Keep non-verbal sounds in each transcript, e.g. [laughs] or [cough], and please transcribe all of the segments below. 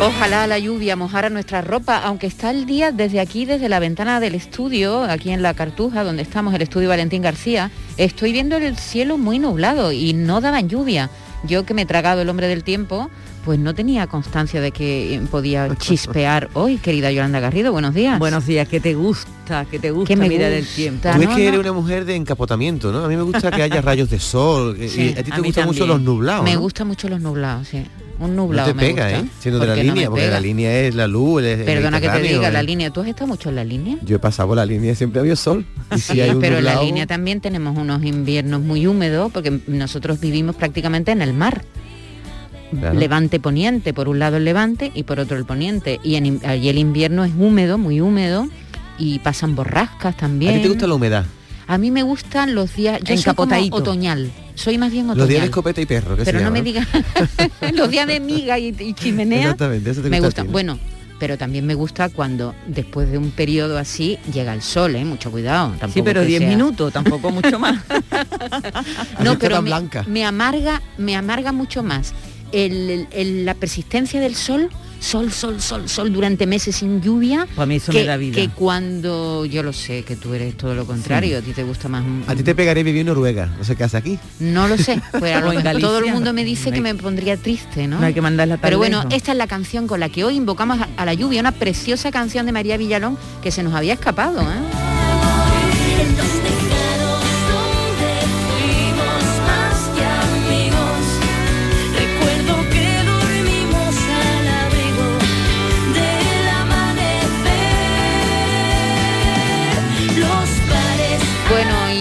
Ojalá la lluvia mojara nuestra ropa, aunque está el día desde aquí, desde la ventana del estudio, aquí en la Cartuja, donde estamos, el estudio Valentín García, estoy viendo el cielo muy nublado y no daban lluvia. Yo que me he tragado el hombre del tiempo, pues no tenía constancia de que podía [laughs] chispear hoy, querida Yolanda Garrido. Buenos días. Buenos días, que te gusta, que te gusta Que me mirar el gusta. tiempo. Tú es no, que no. eres una mujer de encapotamiento, ¿no? A mí me gusta que haya rayos de sol. que- Sí, y a ti te gustan mucho los nublados. me ¿no? gustan mucho los nublados, sí. Un No nublado te me pega, gusta. ¿eh? Siendo de ¿Por la no línea, porque pega? la línea es la luz, Perdona que te diga, la ¿eh? línea. ¿Tú has estado mucho en la línea? Yo he pasado por la línea siempre había sol. Y si Sí, hay un pero en la línea también tenemos unos inviernos muy húmedos porque nosotros vivimos prácticamente en el mar. Claro. Levante poniente, por un lado el levante y por otro el poniente. Y en, allí el invierno es húmedo, muy húmedo, y pasan borrascas también. ¿A ti te gusta la humedad? A mí me gustan los días, yo soy como otoñal, soy más bien otoñal. Los días de escopeta y perro, que se pero no me digas [laughs] los días de miga y, y chimenea. Exactamente, eso te me gusta a gustan. ti, ¿no? Bueno, pero también me gusta cuando después de un periodo así llega el sol, ¿eh? Mucho cuidado. Sí, pero que 10 sea- minutos, tampoco mucho [laughs] más. No, pero me, blanca. me amarga, me amarga mucho más el- el- el- la persistencia del sol, sol, sol, sol, sol durante meses sin lluvia. Para mí eso que, me da vida. que cuando yo lo sé que tú eres todo lo contrario, a ti te gusta más. un- A ti te pegaré vivir en Noruega, no sé qué hace aquí. No lo sé, [laughs] pues a lo en mejor todo el mundo me dice No que me pondría triste, ¿no? No hay que mandarla tan Pero bueno, lejos. esta es la canción con la que hoy invocamos a, a la lluvia, una preciosa canción de María Villalón que se nos había escapado, ¿eh?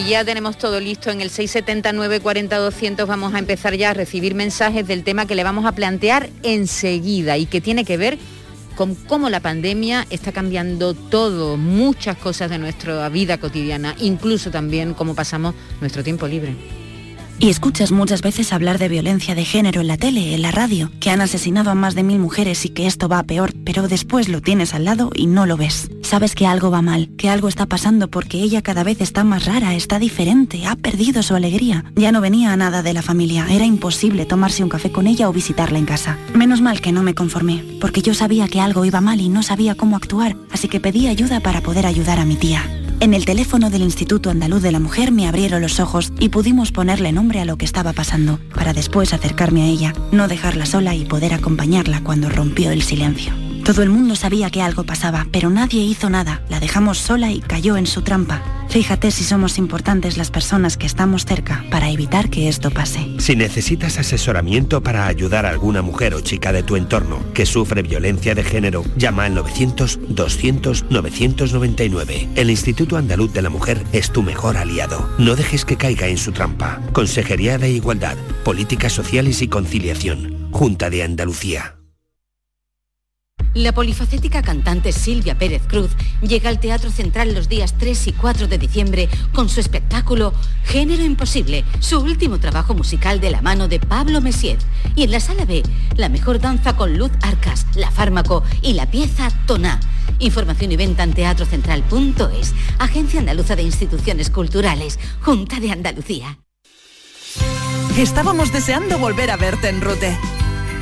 Ya tenemos todo listo en el 679 40 200 vamos a empezar ya a recibir mensajes del tema que le vamos a plantear enseguida y que tiene que ver con cómo la pandemia está cambiando todo, muchas cosas de nuestra vida cotidiana, incluso también cómo pasamos nuestro tiempo libre. Y escuchas muchas veces hablar de violencia de género en la tele, en la radio, que han asesinado a más de mil mujeres y que esto va peor, pero después lo tienes al lado y no lo ves. Sabes que algo va mal, que algo está pasando porque ella cada vez está más rara, está diferente, ha perdido su alegría. Ya no venía a nada de la familia, era imposible tomarse un café con ella o visitarla en casa. Menos mal que no me conformé, porque yo sabía que algo iba mal y no sabía cómo actuar, así que pedí ayuda para poder ayudar a mi tía. En el teléfono del Instituto Andaluz de la Mujer me abrieron los ojos y pudimos ponerle nombre a lo que estaba pasando, para después acercarme a ella, no dejarla sola y poder acompañarla cuando rompió el silencio. Todo el mundo sabía que algo pasaba, pero nadie hizo nada. La dejamos sola y cayó en su trampa. Fíjate si somos importantes las personas que estamos cerca para evitar que esto pase. Si necesitas asesoramiento para ayudar a alguna mujer o chica de tu entorno que sufre violencia de género, llama al 900-200-999. El Instituto Andaluz de la Mujer es tu mejor aliado. No dejes que caiga en su trampa. Consejería de Igualdad, Políticas Sociales y Conciliación. Junta de Andalucía. La polifacética cantante Silvia Pérez Cruz llega al Teatro Central los días 3 y 4 de diciembre con su espectáculo Género Imposible, su último trabajo musical de la mano de Pablo Messier. Y en la sala B, la mejor danza con Luz Arcas, La Fármaco y la pieza Toná. Información y venta en teatrocentral.es. Agencia Andaluza de Instituciones Culturales. Junta de Andalucía. Estábamos deseando volver a verte en Rute.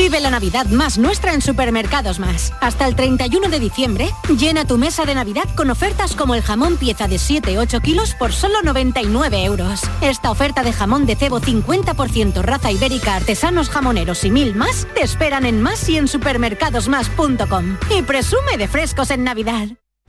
Vive la Navidad más nuestra en Supermercados Más. Hasta el 31 de diciembre, llena tu mesa de Navidad con ofertas como el jamón pieza de 7-8 kilos por solo 99 euros. Esta oferta de jamón de cebo 50% raza ibérica, artesanos jamoneros y mil más te esperan en más y en supermercadosmás.com. Y presume de frescos en Navidad.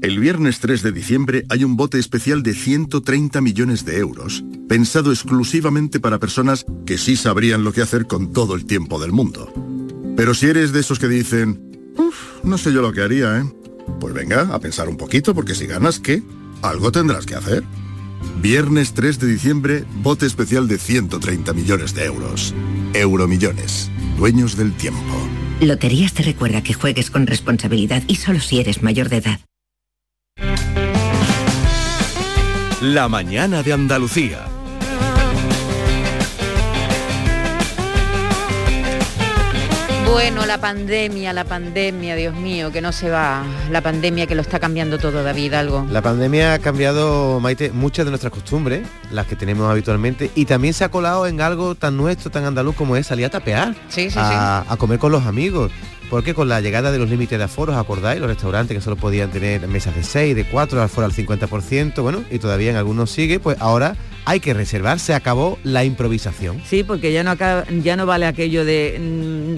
El viernes 3 de diciembre hay un bote especial de 130 millones de euros, pensado exclusivamente para personas que sí sabrían lo que hacer con todo el tiempo del mundo. Pero si eres de esos que dicen, uff, no sé yo lo que haría, ¿eh? Pues venga, a pensar un poquito, porque si ganas, ¿qué? Algo tendrás que hacer. Viernes 3 de diciembre, bote especial de 130 millones de euros. Euromillones, dueños del tiempo. Loterías te recuerda que juegues con responsabilidad y solo si eres mayor de edad. La mañana de Andalucía. Bueno, la pandemia, la pandemia, Dios mío, que no se va. La pandemia que lo está cambiando todo, David, algo. La pandemia ha cambiado, Maite, muchas de nuestras costumbres, las que tenemos habitualmente, y también se ha colado en algo tan nuestro, tan andaluz como es salir a tapear, Sí, sí, a, a comer con los amigos. Porque con la llegada de los límites de aforos, acordáis, los restaurantes que solo podían tener mesas de 6, de 4, aforo al 50%, bueno, y todavía en algunos sigue, pues ahora hay que reservar, se acabó la improvisación. Sí, porque ya no acaba- ya no vale aquello de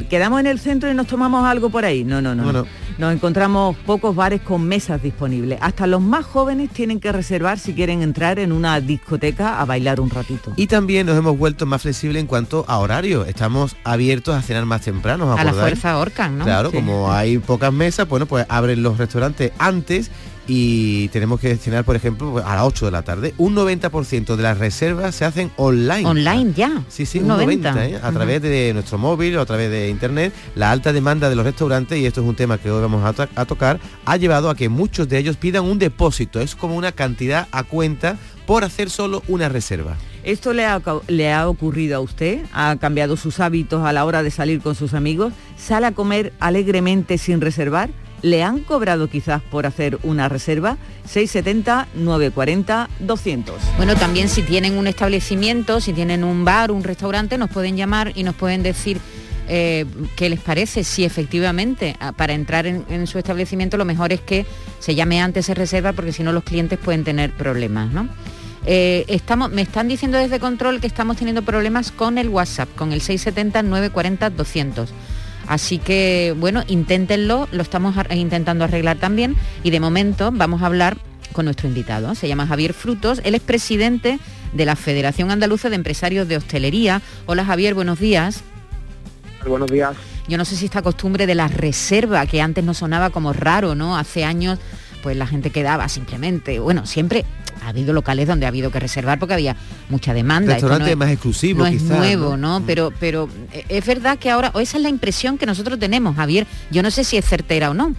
mm, quedamos en el centro y nos tomamos algo por ahí. No, no, no. No, no. Nos encontramos pocos bares con mesas disponibles. Hasta los más jóvenes tienen que reservar si quieren entrar en una discoteca a bailar un ratito. Y también nos hemos vuelto más flexibles en cuanto a horario. Estamos abiertos a cenar más temprano, ¿os A la fuerza ahorcan, ¿no? Claro, Sí. como hay pocas mesas, bueno, pues abren los restaurantes antes y tenemos que cenar, por ejemplo, pues, a las 8 de la tarde. Un 90% de las reservas se hacen online. Online ya. Sí, sí, Un un 90, 90, ¿eh? a través de nuestro móvil o a través de internet. La alta demanda de los restaurantes, y esto es un tema que hoy vamos a, to- a tocar, ha llevado a que muchos de ellos pidan un depósito. Es como una cantidad a cuenta por hacer solo una reserva. ¿Esto le ha, le ha ocurrido a usted? ¿Ha cambiado sus hábitos a la hora de salir con sus amigos? ¿Sale a comer alegremente sin reservar? ¿Le han cobrado quizás por hacer una reserva? 670 940 200. Bueno, también si tienen un establecimiento, si tienen un bar, un restaurante, nos pueden llamar y nos pueden decir eh, qué les parece, si efectivamente ah, para entrar en, su establecimiento lo mejor es que se llame antes, se reserva, porque si no los clientes pueden tener problemas, ¿no? Eh, estamos, me están diciendo desde control que estamos teniendo problemas con el WhatsApp, con el 670-940-200. Así que, bueno, inténtenlo, lo estamos intentando arreglar también y de momento vamos a hablar con nuestro invitado. Se llama Javier Frutos, él es presidente de la Federación Andaluza de Empresarios de Hostelería. Hola Javier, buenos días. Buenos días. Yo no sé si esta costumbre de la reserva, que antes nos sonaba como raro, ¿no? Hace años, pues la gente quedaba simplemente, bueno, siempre ha habido locales donde ha habido que reservar porque había mucha demanda. No es- más exclusivos, no es quizás, nuevo, ¿no? ¿no? Pero, pero eh, es verdad que ahora, o esa es la impresión que nosotros tenemos, Javier. Yo no sé si es certera o no.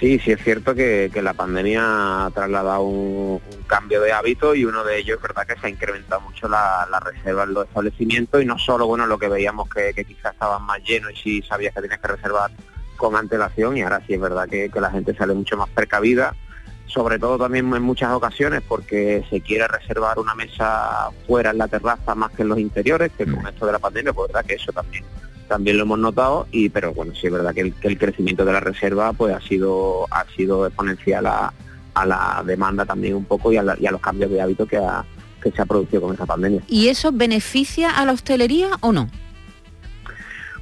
Sí, sí es cierto que, que la pandemia ha trasladado un, un cambio de hábito y uno de ellos es verdad que se ha incrementado mucho la, la reserva en los establecimientos y no solo bueno lo que veíamos que, que quizás estaban más llenos y sí sabías que tenías que reservar con antelación y ahora sí es verdad que, que la gente sale mucho más precavida, sobre todo también en muchas ocasiones porque se quiere reservar una mesa fuera en la terraza más que en los interiores, que con esto de la pandemia pues verdad que eso también también lo hemos notado y pero bueno sí es verdad que el, que el crecimiento de la reserva pues ha sido ha sido exponencial a, a la demanda también un poco y a, la- y a los cambios de hábito que ha que se ha producido con esa pandemia. ¿Y eso beneficia a la hostelería o no?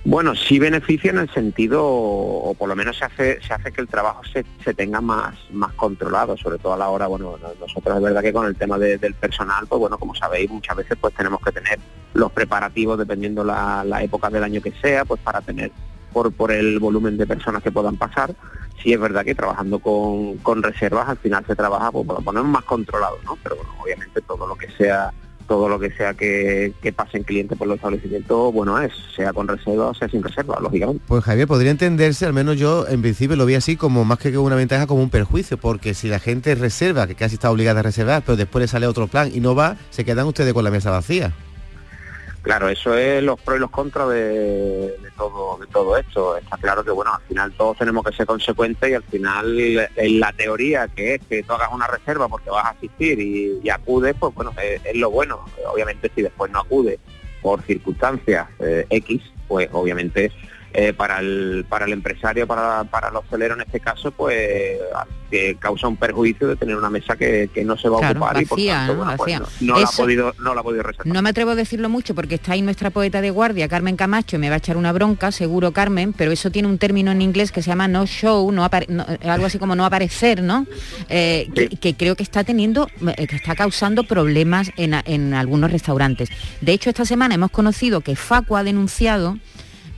Bueno, sí beneficia en el sentido, o por lo menos se hace, se hace que el trabajo se, se tenga más, más controlado, sobre todo a la hora, bueno, nosotros es verdad que con el tema de- del personal, pues bueno, como sabéis, muchas veces pues tenemos que tener los preparativos dependiendo la, la época del año que sea, pues para tener por, por el volumen de personas que puedan pasar. Sí es verdad que trabajando con, con reservas al final se trabaja pues, por poner más controlado, ¿no? Pero bueno, obviamente todo lo que sea todo lo que sea que, que pasen clientes por los establecimientos, bueno es, sea con reserva o sea sin reserva, lógicamente. Pues Javier, podría entenderse, al menos yo en principio lo vi así como más que una ventaja, como un perjuicio, porque si la gente reserva, que casi está obligada a reservar, pero después le sale otro plan y no va, se quedan ustedes con la mesa vacía. Claro, eso es los pros y los contras de, todo de todo esto. Está claro que bueno, al final todos tenemos que ser consecuentes y al final la teoría que es que tú hagas una reserva porque vas a asistir y, y acudes, pues bueno, es, lo bueno. Obviamente si después no acude por circunstancias eh, X, pues obviamente eh, para el para el empresario, para, para el hostelero en este caso, pues que causa un perjuicio de tener una mesa que, que no se va a ocupar y por tanto, ¿no? bueno, pues, no, la ha Eso- podido no la ha podido reservar. No me atrevo a decirlo mucho porque está ahí nuestra poeta de guardia, Carmen Camacho, y me va a echar una bronca, seguro Carmen, pero eso tiene un término en inglés que se llama no show, no no- eh, algo así como no aparecer, ¿no? Eh, que, que creo que está teniendo, que está causando problemas en, en algunos restaurantes. De hecho, esta semana hemos conocido que Facu ha denunciado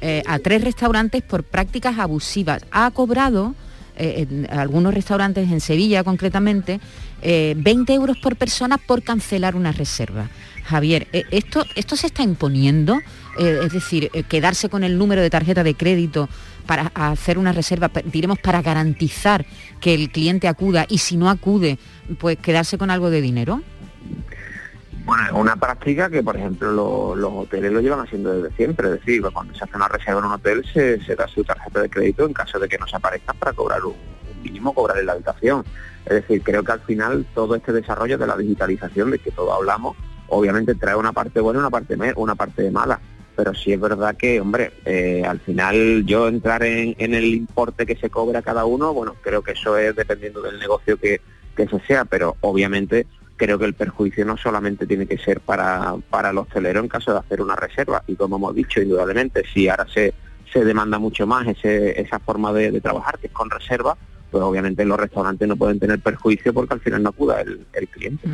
eh, a tres restaurantes por prácticas abusivas. Ha cobrado eh, en algunos restaurantes en Sevilla concretamente, eh, 20 euros por persona por cancelar una reserva. Javier, eh, ¿esto, ¿esto se está imponiendo? Eh, es decir, eh, quedarse con el número de tarjeta de crédito para hacer una reserva, diremos, para garantizar que el cliente acuda y si no acude, pues quedarse con algo de dinero. Bueno, es una práctica que, por ejemplo, lo- los hoteles lo llevan haciendo desde siempre. Es decir, cuando se hace una reserva en un hotel, se, da su tarjeta de crédito en caso de que no se aparezca para cobrar un, mínimo, cobrar en la habitación. Es decir, creo que al final todo este desarrollo de la digitalización, de que todos hablamos, obviamente trae una parte buena una parte, una parte mala. Pero sí es verdad que, hombre, eh, al final yo entrar en, en el importe que se cobra cada uno, bueno, creo que eso es dependiendo del negocio que, que se sea, pero obviamente creo que el perjuicio no solamente tiene que ser para, para el hostelero en caso de hacer una reserva. Y como hemos dicho, indudablemente, si ahora se, se demanda mucho más esa forma de, de trabajar, que es con reserva, pues obviamente los restaurantes no pueden tener perjuicio porque al final no acuda el, el cliente.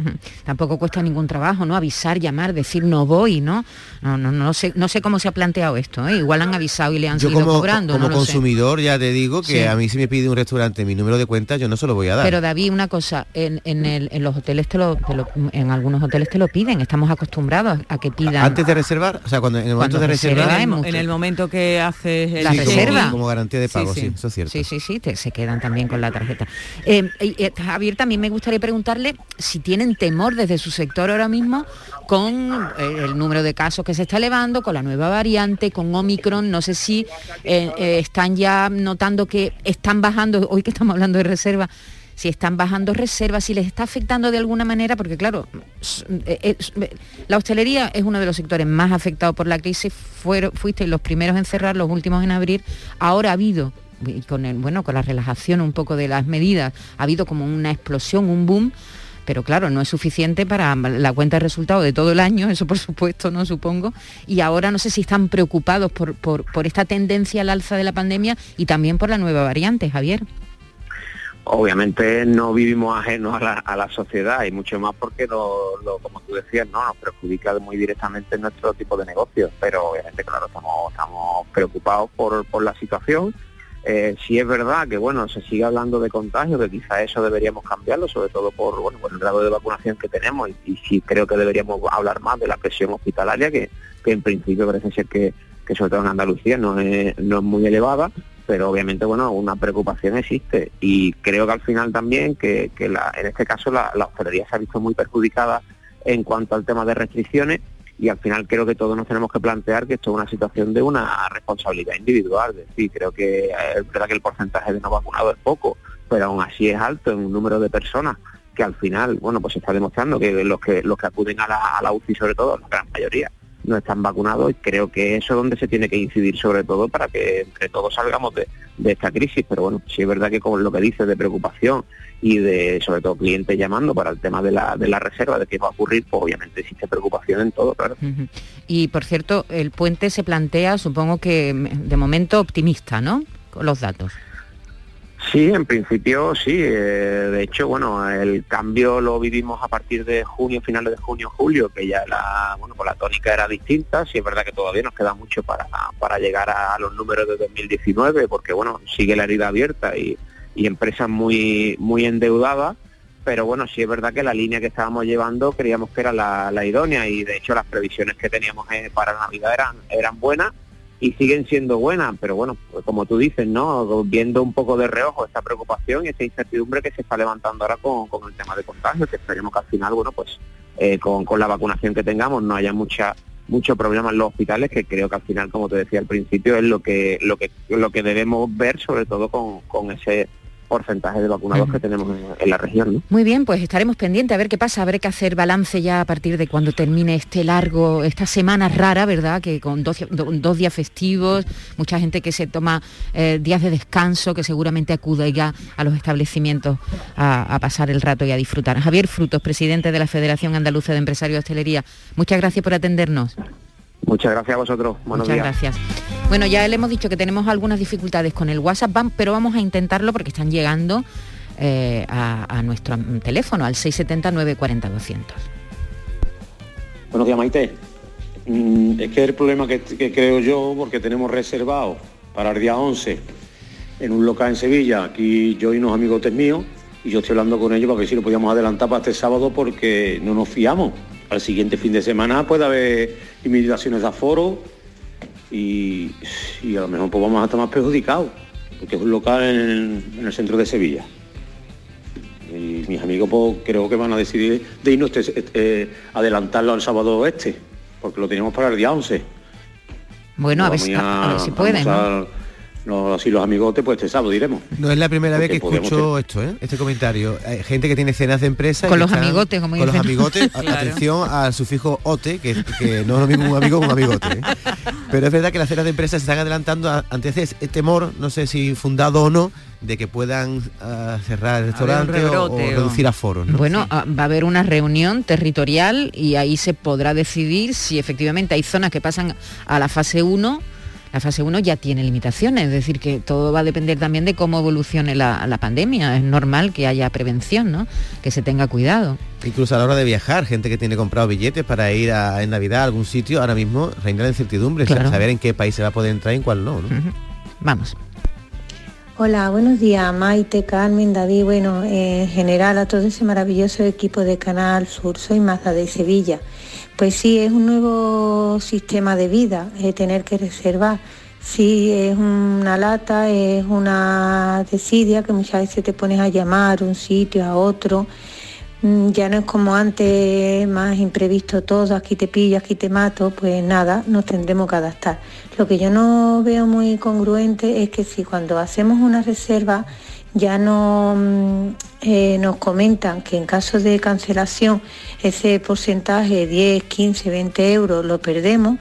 Tampoco cuesta ningún trabajo, ¿no? Avisar, llamar, decir no voy, ¿no? No, no, no sé, no sé cómo se ha planteado esto, ¿eh? Igual han avisado y le han Yo seguido como, cobrando, como no lo sé. consumidor ya te digo que Sí. a mí si me pide un restaurante mi número de cuenta, yo no se lo voy a dar. Pero David, una cosa, en, en el- en los hoteles te lo, te lo- en algunos hoteles te lo piden, estamos acostumbrados a que pidan. Antes de reservar, o sea, cuando en el momento Cuando de reserva reservar, es En, el momento que haces el La Sí, como- reserva. como, garantía de Sí, pago, sí, sí. eso es cierto. Sí, sí, sí, te- se quedan también con la tarjeta. Eh, eh, Javier, también me gustaría preguntarle si tienen temor desde su sector ahora mismo con eh, el número de casos que se está elevando, con la nueva variante, con Omicron, no sé si eh, eh, están ya notando que están bajando, hoy que estamos hablando de reserva, si están bajando reservas, si les está afectando de alguna manera, porque claro, la hostelería es uno de los sectores más afectados por la crisis, fuisteis los primeros en cerrar, los últimos en abrir, ahora ha habido, y con el, bueno, con la relajación un poco de las medidas, ha habido como una explosión, un boom, pero claro, no es suficiente para la cuenta de resultados de todo el año, eso por supuesto, no supongo. Y ahora no sé si están preocupados por, por, por esta tendencia al alza de la pandemia y también por la nueva variante, Javier. Obviamente no vivimos ajenos a la, a la sociedad y mucho más porque, lo, como tú decías, no nos perjudica muy directamente en nuestro tipo de negocio. Pero obviamente, claro, estamos, estamos preocupados por, por la situación. Eh, sí es verdad que, bueno, se sigue hablando de contagio, que quizá eso deberíamos cambiarlo, sobre todo por, bueno, por el grado de vacunación que tenemos y, y sí creo que deberíamos hablar más de la presión hospitalaria, que, que en principio parece ser que, que sobre todo en Andalucía no es, no es muy elevada, pero obviamente bueno una preocupación existe. Y creo que al final también que, que la- en este caso la, la hostelería se ha visto muy perjudicada en cuanto al tema de restricciones y al final creo que todos nos tenemos que plantear que esto es una situación de una responsabilidad individual, es decir, creo que eh, es verdad que el porcentaje de no vacunados es poco, pero aún así es alto en un número de personas que al final, bueno, pues se está demostrando que los que los que acuden a la, a la UCI sobre todo, la gran mayoría, no están vacunados y creo que eso es donde se tiene que incidir sobre todo para que entre todos salgamos de, esta crisis. Pero bueno, sí es verdad que con lo que dices de preocupación y de sobre todo clientes llamando para el tema de la, de la reserva, de qué va a ocurrir, pues obviamente existe preocupación en todo, claro. Y por cierto, el puente se plantea, supongo que de momento optimista, ¿no? Con los datos. Sí, en principio sí. Eh, de hecho, bueno, el cambio lo vivimos a partir de junio, finales de junio, julio, que ya la, bueno, pues la tónica era distinta. Sí es verdad que todavía nos queda mucho para, para llegar a los números de 2019, porque bueno, sigue la herida abierta y, y empresas muy, muy endeudadas. Pero bueno, sí es verdad que la línea que estábamos llevando creíamos que era la, la idónea y de hecho las previsiones que teníamos eh, para Navidad eran, eran buenas y siguen siendo buenas, pero bueno, como tú dices, ¿no? Viendo un poco de reojo esta preocupación y esta incertidumbre que se está levantando ahora con, el tema de contagio, que esperemos que al final, bueno, pues eh, con, la vacunación que tengamos no haya mucha mucho problema en los hospitales que creo que al final como te decía al principio es lo que lo que lo que debemos ver sobre todo con, con ese porcentaje de vacunados que tenemos en, la región. Muy bien, pues estaremos pendientes a ver qué pasa. Habrá que hacer balance ya a partir de cuando termine este largo, esta semana rara, ¿verdad? Que con dos, días festivos, mucha gente que se toma eh, días de descanso, que seguramente acude ya a los establecimientos a, a, pasar el rato y a disfrutar. Javier Frutos, presidente de la Federación Andaluza de Empresarios de Hostelería, muchas gracias por atendernos. Muchas gracias a vosotros. Buenos Muchas gracias. Bueno, ya le hemos dicho que tenemos algunas dificultades con el WhatsApp, pero vamos a intentarlo porque están llegando eh, a, nuestro teléfono, al 670-940-200. Buenos días, Maite. Mm, es que el problema que, creo yo, porque tenemos reservado para el día 11 en un local en Sevilla, aquí yo y unos amigos míos, y yo estoy hablando con ellos para ver si lo podíamos adelantar para este sábado porque no nos fiamos al siguiente fin de semana puede haber limitaciones de aforo y, a lo mejor pues vamos a estar más perjudicados, porque es un local en, el centro de Sevilla. Y mis amigos pues, creo que van a decidir de irnos este, este, adelantarlo al sábado este, porque lo teníamos para el día 11. Bueno, a ver, si pueden no así los amigotes, pues este sábado diremos. No es la primera vez que escucho esto, ¿eh? este comentario. Hay gente que tiene cenas de empresa. Con los amigotes, como Con los amigotes, [laughs] atención al sufijo ote, que, no es lo mismo un amigo que un amigote. ¿eh? Pero es verdad que las cenas de empresa se están adelantando ante ese temor, no sé si fundado o no, de que puedan ah, cerrar el restaurante o, reducir aforos. Bueno, ah, va a haber una reunión territorial y ahí se podrá decidir si efectivamente hay zonas que pasan a la fase 1 la fase 1 ya tiene limitaciones, es decir, que todo va a depender también de cómo evolucione la, pandemia. Es normal que haya prevención, ¿no? que se tenga cuidado. Incluso a la hora de viajar, gente que tiene comprado billetes para ir a, en Navidad a algún sitio, ahora mismo reina la incertidumbre, saber en qué país se va a poder entrar y en cuál no. Vamos. Hola, buenos días, Maite, Carmen, David, bueno, en general a todo ese maravilloso equipo de Canal Sur, soy Maza de Sevilla. Pues sí, es un nuevo sistema de vida, tener que reservar. Sí, es una lata, es una desidia que muchas veces te pones a llamar un sitio a otro. Mm, ya no es como antes, más imprevisto todo, aquí te pillo, aquí te mato, pues nada, nos tendremos que adaptar. Lo que yo no veo muy congruente es que si cuando hacemos una reserva ya no mm, eh, nos comentan que en caso de cancelación ese porcentaje 10, 15, 20 euros lo perdemos,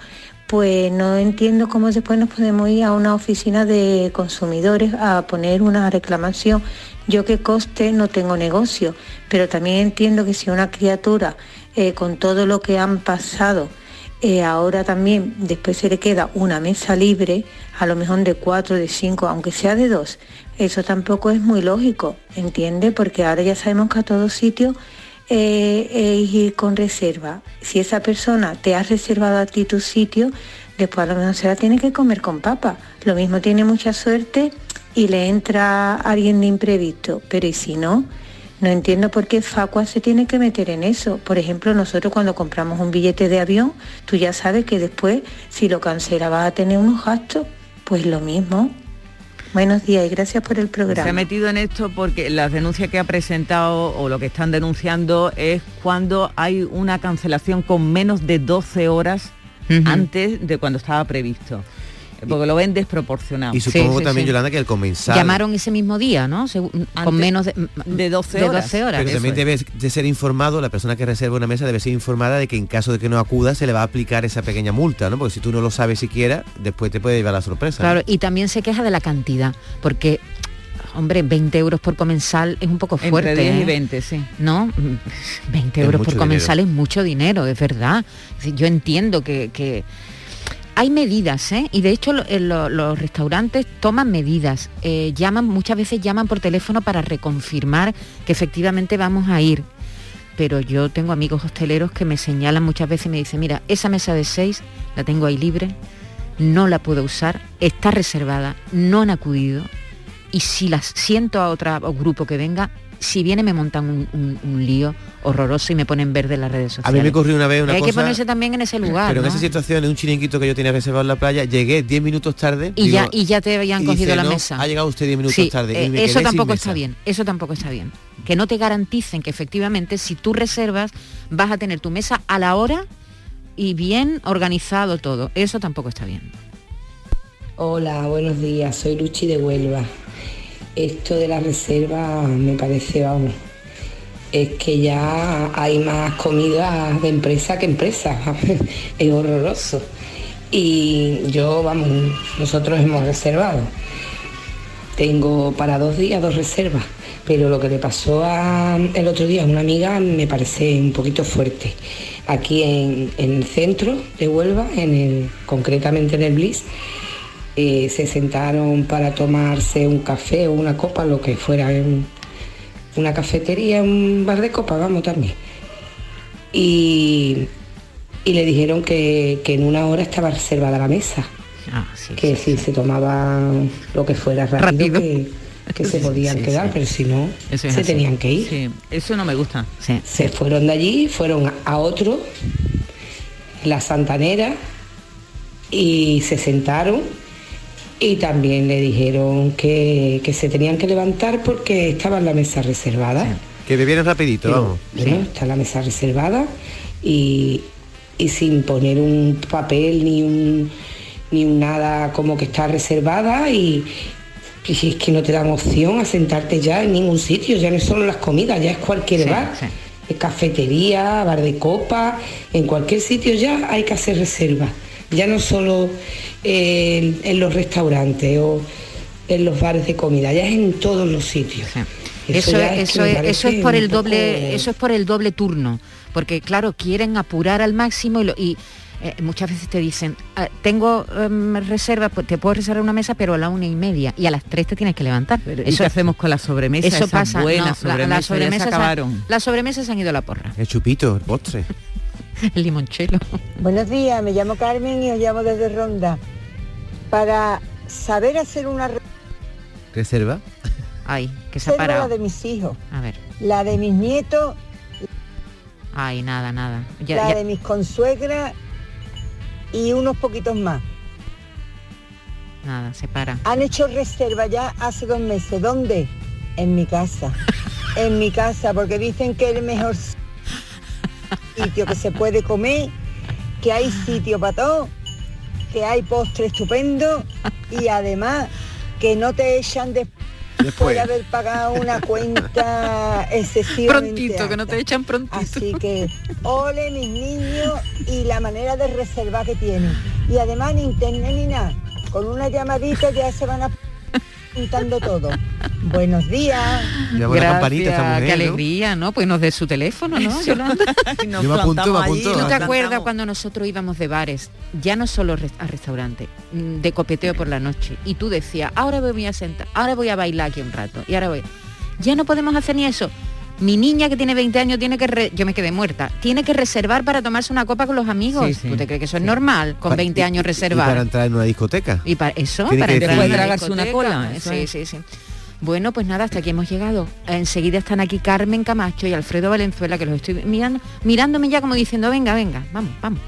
pues no entiendo cómo después nos podemos ir a una oficina de consumidores a poner una reclamación. Yo que coste no tengo negocio, pero también entiendo que si una criatura eh, con todo lo que han pasado, eh, ahora también después se le queda una mesa libre, a lo mejor de cuatro, de cinco, aunque sea de dos, eso tampoco es muy lógico, ¿entiende? Porque ahora ya sabemos que a todos sitios eh, es ir con reserva. Si esa persona te ha reservado a ti tu sitio, después a lo mejor se la tiene que comer con papa. Lo mismo tiene mucha suerte y le entra alguien de imprevisto, pero ¿y si no? No entiendo por qué Facua se tiene que meter en eso. Por ejemplo, nosotros cuando compramos un billete de avión, tú ya sabes que después, si lo cancela, vas a tener unos gastos. Pues lo mismo, Buenos días y gracias por el programa. Se ha metido en esto porque las denuncias que ha presentado o lo que están denunciando es cuando hay una cancelación con menos de 12 horas antes de cuando estaba previsto. Porque lo ven desproporcionado. Y supongo también, Yolanda, que el comensal... Llamaron ese mismo día, ¿no? Segu- con menos de, de 12 de horas. 12 horas. Pero también debe de ser informado, la persona que reserva una mesa debe ser informada de que en caso de que no acuda se le va a aplicar esa pequeña multa, ¿no? Porque si tú no lo sabes siquiera, después te puede llevar la sorpresa. ¿no? Claro, y también se queja de la cantidad, porque, hombre, 20 euros por comensal es un poco Entre fuerte. 10 y ¿eh? 20, sí. ¿No? Mm, 20 Es euros por comensal dinero. es mucho dinero, es verdad. Yo entiendo que, que hay medidas, ¿eh? Y de hecho eh, lo- los restaurantes toman medidas, eh, llaman, muchas veces llaman por teléfono para reconfirmar que efectivamente vamos a ir. Pero yo tengo amigos hosteleros que me señalan muchas veces y me dicen, mira, esa mesa de seis la tengo ahí libre, no la puedo usar, está reservada, no han acudido y si las siento a otro grupo que venga, si viene me montan un, un- un lío horroroso y me ponen verde en las redes A sociales. mí me ocurrió una vez una hay cosa... que ponerse también en ese lugar. Pero en esa situación, en un chiringuito que yo tenía reservado en la playa, llegué 10 minutos tarde. y, digo, ya, y ya te habían y cogido dice, la "No, mesa. Ha llegado usted 10 minutos Sí, tarde. y eh, me eso quedé sin tampoco mesa. está bien, eso tampoco está bien. Que no te garanticen que efectivamente si tú reservas vas a tener tu mesa a la hora y bien organizado todo. Eso tampoco está bien. Hola, buenos días, soy Luchi de Huelva. Esto de la reserva me parece, vamos, es que ya hay más comida de empresa que empresa, [laughs] es horroroso. Y yo, vamos, nosotros hemos reservado. Tengo para dos días dos reservas, pero lo que le pasó a- el otro día a una amiga me parece un poquito fuerte. Aquí en, en el centro de Huelva, en el, concretamente en el Bliss, eh, se sentaron para tomarse un café o una copa, lo que fuera, en una cafetería, un bar de copa, vamos también. Y, y le dijeron que, que en una hora estaba reservada la mesa. que si se tomaba lo que fuera rápido, Que, que se [laughs] podían quedar, pero si no, es se así. tenían que ir. Eso no me gusta. Se fueron de allí, fueron a otro, la Santanera, y se sentaron y también le dijeron que, que se tenían que levantar porque estaba la mesa reservada. Que bebieran rapidito, Pero, vamos. bueno, está la mesa reservada y, y sin poner un papel ni un ni un nada como que está reservada y, y es que no te dan opción a sentarte ya en ningún sitio, ya no es solo las comidas, ya es cualquier Sí, bar. sí. Es cafetería, bar de copa, en cualquier sitio ya hay que hacer reserva. Ya no solo en, en los restaurantes o en los bares de comida, ya es en todos los sitios. Eso, es, eso, eso por el doble, eso es por el doble turno, porque claro quieren apurar al máximo y, lo- y, eh, muchas veces te dicen "Ah, tengo em, reserva, pues te puedo reservar una mesa, pero a la una y media y a las tres te tienes que levantar. ¿Y qué hacemos con la sobremesa? Eso pasa. buenas no, la- ya se sobremesas se- acabaron. las sobremesas se han ido a la porra. El chupito, el postre. [laughs] el [laughs] limonchelo. Buenos días, me llamo Carmen y os llamo desde Ronda. Para saber hacer una re- Reserva. Ay, que se ha reserva la de mis hijos, A ver. la de mis nietos, Ay, nada, nada. Ya- la ya- de mis consuegras y unos poquitos más. Nada, se para. Han hecho reserva ya hace dos meses. ¿Dónde? En mi casa. [laughs] en mi casa, porque dicen que es el mejor sitio que se puede comer, que hay sitio para todo, que hay postre estupendo y además que no te echan de- después de haber pagado una cuenta excesivamente Prontito, que no te echan prontito. Así que ole mis niños y la manera de reservar que tienen. Y además ni internet ni nada. Con una llamadita ya se van apuntando todo. Buenos días. Lleva una campanita esta mujer, qué ¿no? alegría, ¿no? Pues nos dé su teléfono, ¿no? Yolanda? [laughs] Yo me apunto, me apunto. ¿Tú te acuerdas cuando nosotros íbamos de bares, ya no solo a restaurante, mm, de copeteo por la noche, y tú decías, ahora me voy a sentar, ahora voy a bailar aquí un rato, y ahora voy. Ya no podemos hacer ni eso. Mi niña que tiene 20 años tiene que, re- yo me quedé muerta, tiene que reservar para tomarse una copa con los amigos. Sí, sí, ¿Tú te crees que eso es normal con Pa- 20 y- años reservar? Y para entrar en una discoteca. Y para eso, Tiene para que entrar en la tragarse una discoteca. cola, Sí, es. sí, sí. Bueno, pues nada, hasta aquí hemos llegado. Enseguida están aquí Carmen Camacho y Alfredo Valenzuela, que los estoy mirando, mirándome ya como diciendo, venga, venga, vamos, vamos.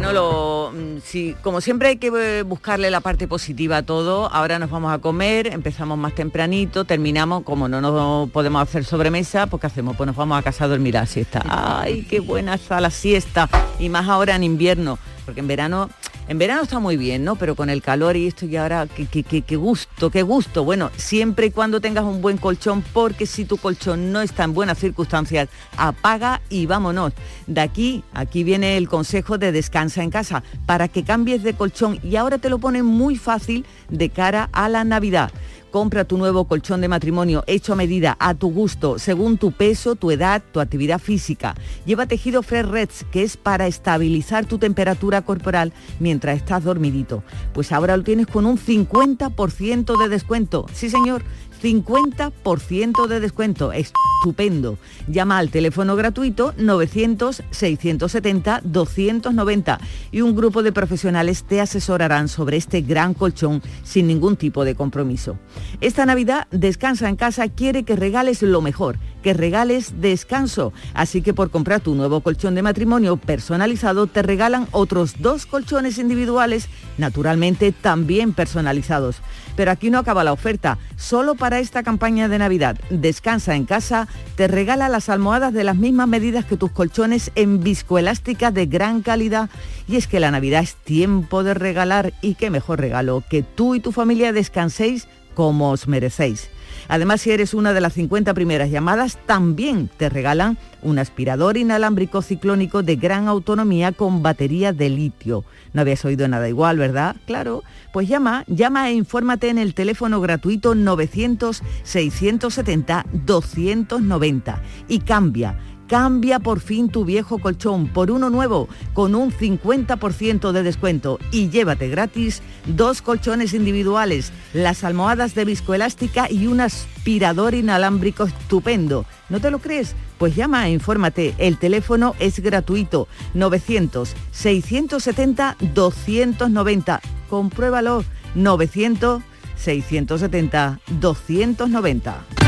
Bueno, lo, mm, sí, como siempre hay que eh, buscarle la parte positiva a todo. Ahora nos vamos a comer, empezamos más tempranito, terminamos, como no nos podemos hacer sobremesa, pues ¿qué hacemos? Pues nos vamos a casa a dormir a la siesta. [laughs] Ay, qué buena está la siesta. Y más ahora en invierno, porque en verano en verano está muy bien, ¿no? Pero con el calor y esto y ahora, qué, qué, qué, gusto, qué gusto. Bueno, siempre y cuando tengas un buen colchón, porque si tu colchón no está en buenas circunstancias, apaga y vámonos. De aquí, aquí viene el consejo de descansa en casa, para que cambies de colchón y ahora te lo ponen muy fácil de cara a la Navidad. Compra tu nuevo colchón de matrimonio hecho a medida, a tu gusto, según tu peso, tu edad, tu actividad física. Lleva tejido Fresh Reds, que es para estabilizar tu temperatura corporal mientras estás dormidito. Pues ahora lo tienes con un 50% de descuento. Sí, señor. 50% de descuento. Estupendo. Llama al teléfono gratuito 900-670-290 y un grupo de profesionales te asesorarán sobre este gran colchón sin ningún tipo de compromiso. Esta Navidad Descansa en casa quiere que regales lo mejor, que regales descanso. Así que por comprar tu nuevo colchón de matrimonio personalizado te regalan otros dos colchones individuales, naturalmente también personalizados. Pero aquí no acaba la oferta. Solo para esta campaña de Navidad, Descansa en casa, te regala las almohadas de las mismas medidas que tus colchones en viscoelástica de gran calidad. Y es que la Navidad es tiempo de regalar y qué mejor regalo que tú y tu familia descanséis como os merecéis. Además, si eres una de las 50 primeras llamadas, también te regalan un aspirador inalámbrico ciclónico de gran autonomía con batería de litio. No habías oído nada igual, ¿verdad? Claro. Pues llama, llama e infórmate en el teléfono gratuito 900-670-290 y cambia Cambia por fin tu viejo colchón por uno nuevo con un 50% de descuento y llévate gratis dos colchones individuales, las almohadas de viscoelástica y un aspirador inalámbrico estupendo. ¿No te lo crees? Pues llama e infórmate. El teléfono es gratuito. 900-670-290. Compruébalo. 900-670-290.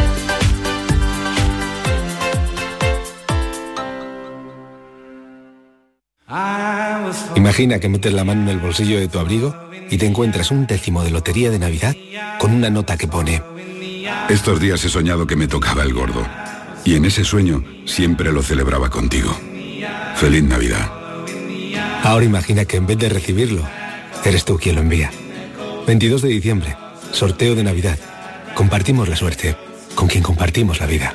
Imagina que metes la mano en el bolsillo de tu abrigo y te encuentras un décimo de lotería de Navidad con una nota que pone... Estos días he soñado que me tocaba el gordo. Y en ese sueño siempre lo celebraba contigo. Feliz Navidad. Ahora imagina que en vez de recibirlo, eres tú quien lo envía. 22 de diciembre, sorteo de Navidad. Compartimos la suerte con quien compartimos la vida.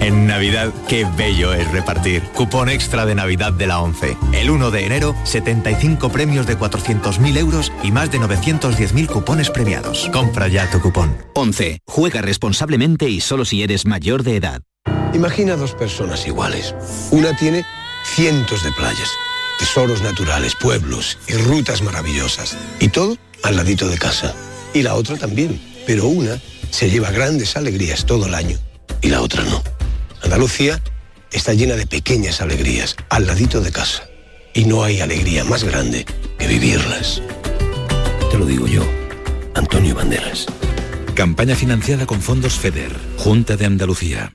En Navidad, qué bello es repartir. Cupón extra de Navidad de la 11. El 1 de enero, 75 premios de 400.000 euros y más de 910.000 cupones premiados. Compra ya tu cupón. 11. Juega responsablemente y solo si eres mayor de edad. Imagina dos personas iguales. Una tiene cientos de playas, tesoros naturales, pueblos y rutas maravillosas. Y todo al ladito de casa. Y la otra también. Pero una se lleva grandes alegrías todo el año y la otra no. Andalucía está llena de pequeñas alegrías al ladito de casa. Y no hay alegría más grande que vivirlas. Te lo digo yo, Antonio Banderas. Campaña financiada con fondos FEDER, Junta de Andalucía.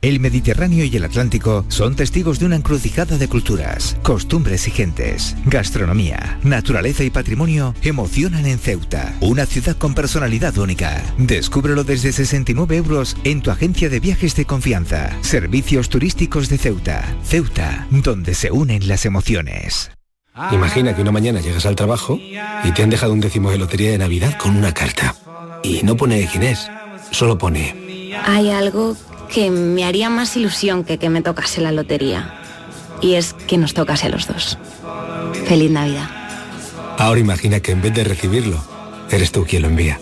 El Mediterráneo y el Atlántico son testigos de una encrucijada de culturas, costumbres y gentes. Gastronomía, naturaleza y patrimonio emocionan en Ceuta, una ciudad con personalidad única. Descúbrelo desde 69 euros en tu agencia de viajes de confianza. Servicios turísticos de Ceuta. Ceuta, donde se unen las emociones. Imagina que una mañana llegas al trabajo y te han dejado un décimo de lotería de Navidad con una carta. Y no pone quién es, solo pone Hay algo que me haría más ilusión que que me tocase la lotería. Y es que nos tocase a los dos. Feliz Navidad. Ahora imagina que en vez de recibirlo, eres tú quien lo envía.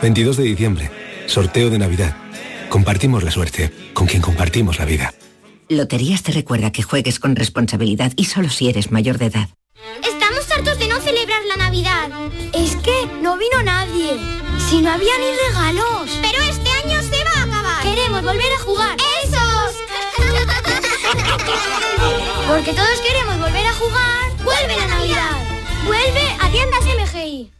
22 de diciembre, sorteo de Navidad. Compartimos la suerte con quien compartimos la vida. Loterías te recuerda que juegues con responsabilidad y solo si eres mayor de edad. Estamos hartos de no celebrar la Navidad. Es que no vino nadie. Si no había ni regalos. Pero este Queremos volver a jugar. ¡Esos! [laughs] Porque todos queremos volver a jugar. ¡Vuelve la Navidad! ¡Vuelve a tiendas MGI!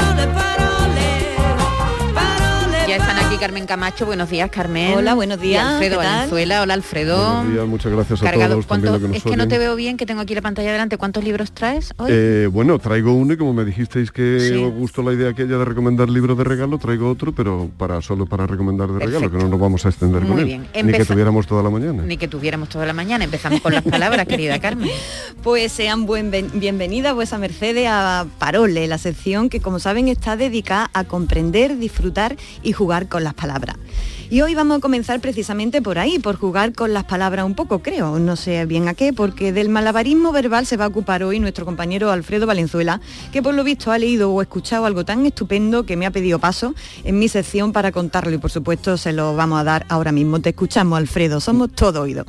Están aquí Carmen Camacho. Buenos días, Carmen. Hola, buenos Y días, Alfredo ¿qué tal? Valenzuela. Hola, Alfredo. Buenos días, muchas gracias a Cargado. todos también ¿Cuánto- lo que nos es que no te veo bien, que tengo aquí la pantalla delante. ¿Cuántos libros traes hoy? Eh, bueno, traigo uno y como me dijisteis que Sí. os gustó la idea aquella de recomendar libros de regalo, traigo otro, pero para solo para recomendar de regalo, que no nos vamos a extender con Muy él. bien. Ni que tuviéramos toda la mañana. Ni que tuviéramos toda la mañana. Empezamos con las palabras, querida Carmen. [laughs] Pues sean buen, bienvenidas vuesa Mercedes a Parole, la sección que como saben está dedicada a comprender, disfrutar y jugar con las palabras. Y hoy vamos a comenzar precisamente por ahí, por jugar con las palabras un poco, creo, no sé bien a qué, porque del malabarismo verbal se va a ocupar hoy nuestro compañero Alfredo Valenzuela, que por lo visto ha leído o escuchado algo tan estupendo que me ha pedido paso en mi sección para contarlo y por supuesto se lo vamos a dar ahora mismo. Te escuchamos, Alfredo, somos todo oído.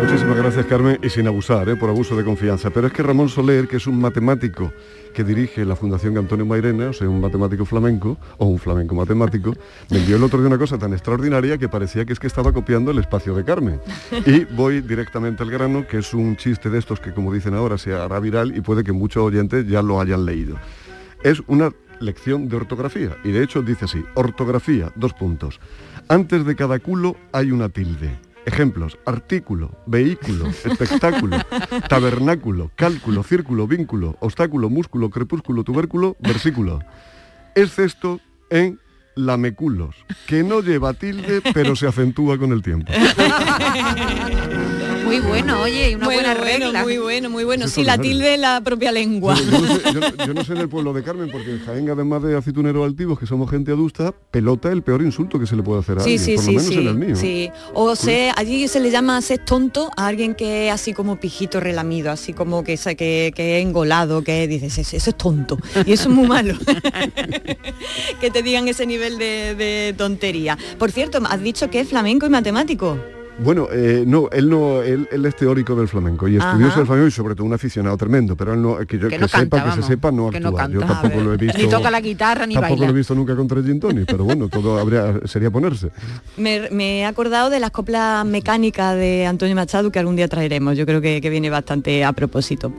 Muchísimas gracias Carmen y sin abusar, ¿eh? por abuso de confianza. Pero es que Ramón Soler, que es un matemático que dirige la Fundación Antonio Mairena, o sea, un matemático flamenco, o un flamenco matemático, me envió el otro día una cosa tan extraordinaria que parecía que es que estaba copiando el espacio de Carmen. Y voy directamente al grano, que es un chiste de estos que como dicen ahora se hará viral y puede que muchos oyentes ya lo hayan leído. Es una lección de ortografía y de hecho dice así, ortografía, dos puntos. Antes de cada culo hay una tilde. Ejemplos, artículo, vehículo, espectáculo, tabernáculo, cálculo, círculo, vínculo, obstáculo, músculo, crepúsculo, tubérculo, versículo. Excepto en lameculos, que no lleva tilde, pero se acentúa con el tiempo. [laughs] Muy bueno, oye, y una Bueno, buena bueno, regla. muy bueno, muy bueno. Sí, la tilde la propia lengua. Yo, yo no sé, yo no- yo no sé en el pueblo de Carmen, porque en Jaén, además de aceituneros altivos, que somos gente adusta, pelota el peor insulto que se le puede hacer a Sí, alguien, sí, por sí, lo menos sí, en el mío. sí. O sea, allí se le llama ser tonto a alguien que es así como pijito relamido, así como que, que, que es engolado, que dices, eso, eso es tonto. Y eso es muy malo. [laughs] que te digan ese nivel de, de tontería. Por cierto, has dicho que es flamenco y matemático. Bueno, eh, no, él no, él, él es teórico del flamenco y estudioso Ajá. del flamenco y sobre todo un aficionado tremendo, pero él no, que yo Que que, no sepa, canta, que se sepa, no que no actúa. yo canta. tampoco lo he visto. Ni toca la guitarra ni tampoco baila. lo he visto nunca contra Gin Tony, pero bueno, todo habría, sería ponerse. Me, me he acordado de las coplas mecánicas de Antonio Machado que algún día traeremos. Yo creo que, que viene bastante a propósito.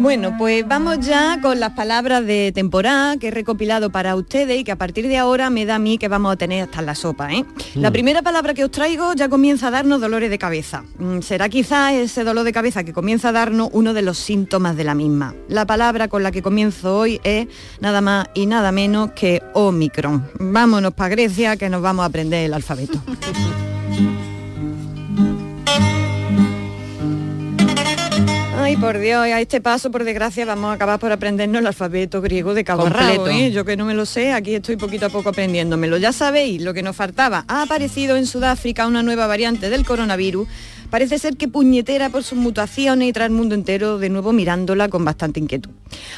Bueno, pues vamos ya con las palabras de temporada que he recopilado para ustedes y que a partir de ahora me da a mí que vamos a tener hasta la sopa. ¿eh? La Mm. primera palabra que os traigo ya comienza a darnos dolores de cabeza. Mm, Será quizá ese dolor de cabeza que comienza a darnos uno de los síntomas de la misma. La palabra con la que comienzo hoy es nada más y nada menos que Omicron. Vámonos para Grecia que nos vamos a aprender el alfabeto. [laughs] Ay, por Dios, a este paso, por desgracia, vamos a acabar por aprendernos el alfabeto griego de cabo rabo, ¿eh? Yo que no me lo sé, aquí estoy poquito a poco aprendiéndomelo. Ya sabéis lo que nos faltaba. Ha aparecido en Sudáfrica una nueva variante del coronavirus. Parece ser que puñetera por sus mutaciones y trae el mundo entero de nuevo mirándola con bastante inquietud.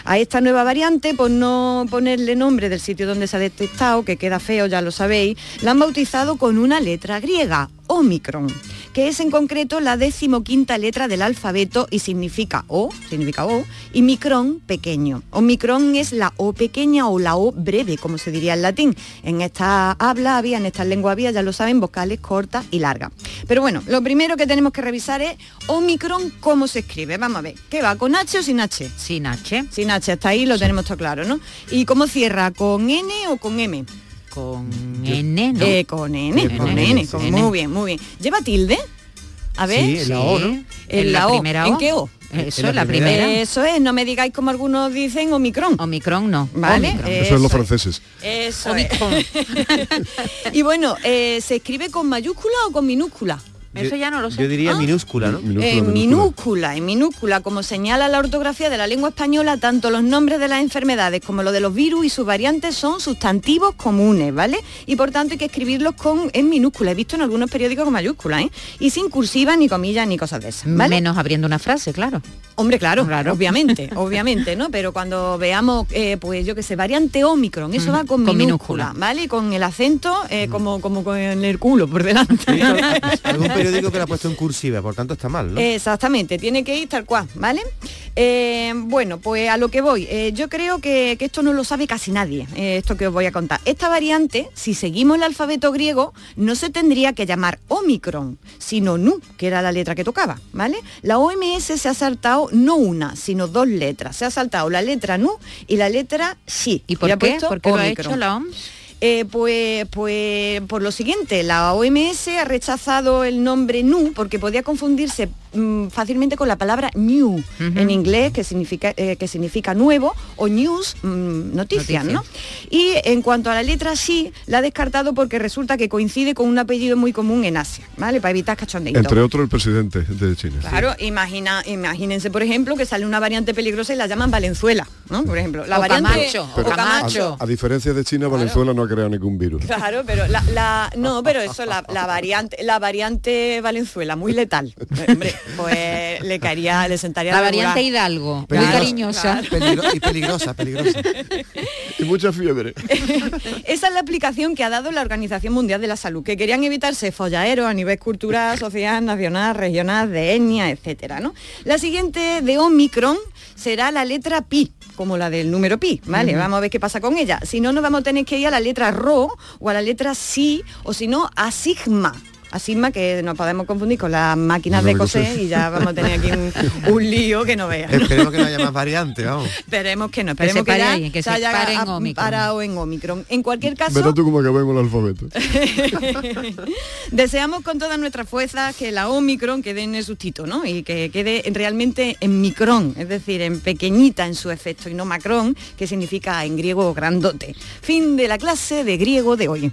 A esta nueva variante, por no ponerle nombre del sitio donde se ha detectado, que queda feo, ya lo sabéis, la han bautizado con una letra griega, Omicron, que es en concreto la decimoquinta letra del alfabeto y significa O, significa O, y micrón pequeño. Omicron es la O pequeña o la O breve, como se diría en latín. En esta habla había, en esta lengua había, ya lo saben, vocales cortas y largas. Pero bueno, lo primero que tenemos que revisar es Omicron, cómo se escribe. Vamos a ver, ¿qué va? ¿Con H o sin H? Sin H. Sin H, hasta ahí lo tenemos todo claro, ¿no? ¿Y cómo cierra? ¿Con N o con M? Con N, ¿no? Eh, con N, Con con N, N, sí. con- N. muy bien, muy bien. ¿Lleva tilde? A ver. Sí, en la O, ¿no? En En la, la O. primera ¿En qué O? Eso, En la primera. Eso es, no me digáis como algunos dicen Omicron. Omicron no. ¿Vale? Omicron. Eso es los franceses. Eso es. [laughs] y bueno, eh, ¿se escribe con mayúscula o con minúscula? Eso ya no lo sé. Yo diría Ah. minúscula, ¿no? En minúscula, en minúscula, como señala la ortografía de la lengua española, tanto los nombres de las enfermedades como los de los virus y sus variantes son sustantivos comunes, ¿vale? Y por tanto hay que escribirlos con en minúscula. He visto en algunos periódicos con mayúscula, ¿eh? Y sin cursiva, ni comillas, ni cosas de esas, ¿vale? Menos abriendo una frase, claro. Hombre, claro, obviamente, [laughs] obviamente, ¿no? Pero cuando veamos, eh, pues yo que sé, variante Omicron, eso Mm, va con, con minúscula, minúscula. ¿vale? Con el acento eh, como, como con el culo por delante. [laughs] Algún periódico que la ha [laughs] puesto en cursiva, por tanto está mal, ¿no? Exactamente, tiene que ir tal cual, ¿vale? Eh, bueno, pues a lo que voy, eh, yo creo que, que esto no lo sabe casi nadie, eh, esto que os voy a contar. Esta variante, si seguimos el alfabeto griego, no se tendría que llamar Omicron, sino Nu, que era la letra que tocaba, ¿vale? La OMS se ha saltado no una, sino dos letras. Se ha saltado la letra Nu y la letra Xi. ¿Y por ha qué? puesto ¿Por qué lo ha hecho la OMS? Eh, pues, pues por lo siguiente, la OMS ha rechazado el nombre NU porque podía confundirse mm, fácilmente con la palabra new en inglés, que significa, eh, que significa nuevo, o news, mm, noticias, ¿no? Y en cuanto a la letra sí, la ha descartado porque resulta que coincide con un apellido muy común en Asia, ¿vale? Para evitar cachondeitos. Entre otros el presidente de China. Claro, imagina, imagínense, por ejemplo, que sale una variante peligrosa y la llaman Valenzuela, ¿no? Por ejemplo, la O variante Camacho, o Pero Camacho. A, a diferencia de China, Venezuela no ha creado ningún virus. Claro, pero la, la- no, pero eso, la, la variante, la variante Valenzuela, muy letal. Hombre, pues le caería, le sentaría La regular. variante Hidalgo, muy Claro, cariñosa. Peligro- y peligrosa, peligrosa. Y mucha fiebre. [laughs] Esa es la explicación que ha dado la Organización Mundial de la Salud, que querían evitarse folladeros a nivel cultural, social, nacional, regional, de etnia, etcétera, ¿no? La siguiente de Omicron será la letra pi, como la del número pi, ¿vale? Vamos a ver qué pasa con ella. Si no, nos vamos a tener que ir a la letra ro o a la letra si, o si no, a sigma. A sigma que nos podemos confundir con las máquinas No, de coser y ya vamos a tener aquí un, un lío que no veas. Esperemos que no haya más variantes, vamos. Esperemos que no, Que se esperemos que, pare ya que se haya pare en a- Omicron. parado en Omicron. En cualquier caso, Verás tú cómo acabemos el alfabeto. [laughs] Deseamos con todas nuestras fuerzas que la Omicron quede en el sustito, ¿no? Y que quede realmente en micrón, es decir, en pequeñita en su efecto y no macrón, que significa en griego grandote. Fin de la clase de griego de hoy.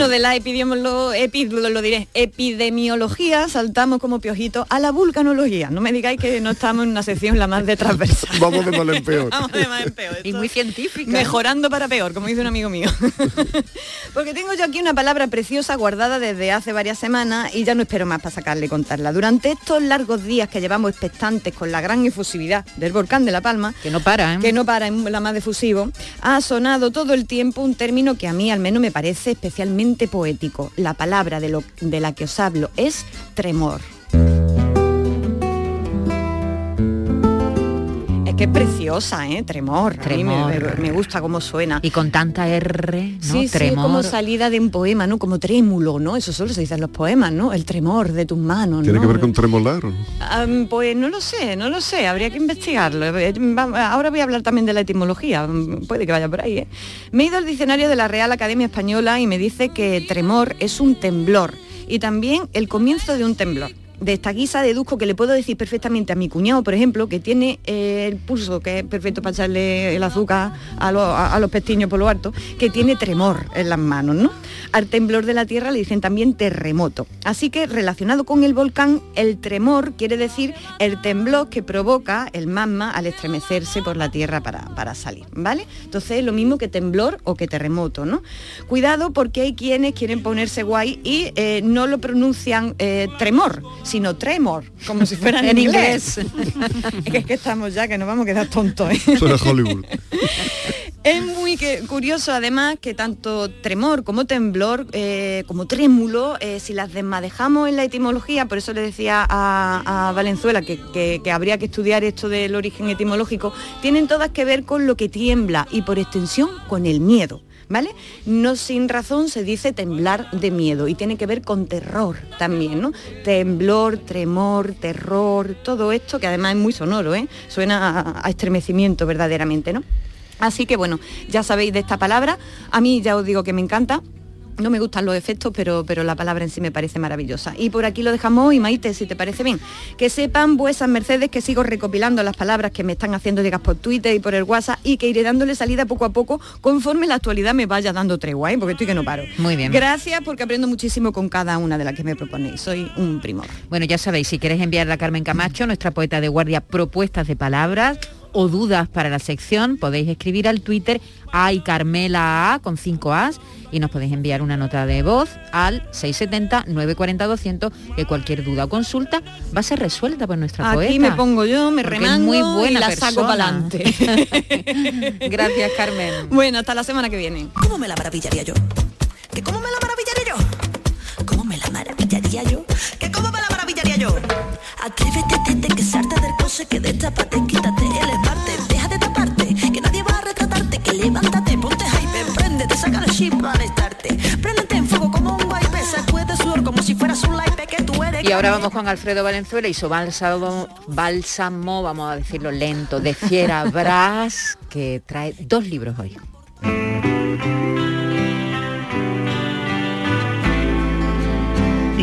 bueno, de la epidemiolo- epi- lo, lo diré, epidemiología saltamos como piojito a la vulcanología. No me digáis que no estamos en una sección la más de transversal. [laughs] Vamos de mal en peor. [laughs] Vamos de mal en peor. Y muy científica. Mejorando para peor, como dice un amigo mío. [laughs] Porque tengo yo aquí una palabra preciosa guardada desde hace varias semanas y ya no espero más para sacarle y contarla. Durante estos largos días que llevamos expectantes con la gran efusividad del volcán de La Palma, Que no para, ¿eh? que no para en la más de efusivo, ha sonado todo el tiempo un término que a mí al menos me parece especialmente poético. La palabra de, la que os hablo es tremor. Qué preciosa, ¿eh? Tremor. A mí me- Tremor. Gusta cómo suena. Y con tanta R, ¿no? Sí, sí, es Tremor. como salida de un poema, ¿no? Como trémulo, ¿no? Eso solo se dice en los poemas, ¿no? El tremor de tus manos, ¿Tiene ¿no? que ver con tremolar? o no? Am, pues no lo sé, no lo sé, habría que investigarlo. Eh, va- Ahora voy a hablar también de la etimología, mm, puede que vaya por ahí. ¿eh? Me he ido al diccionario de la Real Academia Española y me dice que tremor es un temblor y también el comienzo de un temblor. De esta guisa deduzco que le puedo decir perfectamente a mi cuñado, por ejemplo, que tiene eh, el pulso, que es perfecto para echarle el azúcar a, lo- a- a los pestiños por lo alto, que tiene tremor en las manos, ¿no? Al temblor de la tierra le dicen también terremoto. Así que relacionado con el volcán, el tremor quiere decir el temblor que provoca el magma al estremecerse por la tierra para, para salir, ¿vale? Entonces es lo mismo que temblor o que terremoto, ¿no? Cuidado porque hay quienes quieren ponerse guay y eh, no lo pronuncian eh, tremor, sino tremor, como si fuera [laughs] en, inglés. [laughs] es que es que estamos ya, que nos vamos a quedar tontos. ¿eh? Hollywood. [laughs] Es muy que- curioso además que tanto tremor como temblor, eh, como trémulo, eh, si las desmadejamos en la etimología, por eso le decía a, a Valenzuela que, que- que habría que estudiar esto del origen etimológico, tienen todas que ver con lo que tiembla y por extensión con el miedo. ¿Vale? No sin razón se dice temblar de miedo y tiene que ver con terror también, ¿no? Temblor, tremor, terror, todo esto que además es muy sonoro, ¿eh? Suena a- a estremecimiento verdaderamente, ¿no? Así que bueno, ya sabéis de esta palabra. A mí ya os digo que me encanta. No me gustan los efectos, pero, pero la palabra en sí me parece maravillosa. Y por aquí lo dejamos hoy, Maite, si te parece bien. Que sepan vuesas mercedes que sigo recopilando las palabras que me están haciendo llegar por Twitter y por el WhatsApp y que iré dándole salida poco a poco conforme la actualidad me vaya dando tregua, ¿eh? porque estoy que no paro. Muy bien. Gracias porque aprendo muchísimo con cada una de las que me proponéis. Soy un primor. Bueno, ya sabéis, si queréis enviarle a Carmen Camacho, nuestra poeta de guardia, propuestas de palabras o dudas para la sección, podéis escribir al Twitter ay Carmela A con 5 As y nos podéis enviar una nota de voz al 670 940 200 que cualquier duda o consulta va a ser resuelta por nuestra poeta. Aquí me pongo yo, me remango muy buena y la saco persona. para adelante. [laughs] Gracias, Carmen. Bueno, hasta la semana que viene. ¿Cómo me la maravillaría yo? ¿Que cómo me la maravillaría yo? ¿Cómo me la maravillaría yo? ¿Que cómo me la maravillaría yo? Atrévete, tete, que salta del coche, que destápate, quítate el esmarte, deja de taparte, que nadie va a retratarte, que levántate, ponte hype, préndete, saca el chip para estarte, préndete en fuego como un wipe, sacude sudor como si fueras un lipe que tú eres. Y ahora vamos con Alfredo Valenzuela y su bálsamo, bálsamo, vamos a decirlo lento, de Fiera [laughs] Brás, que trae dos libros hoy.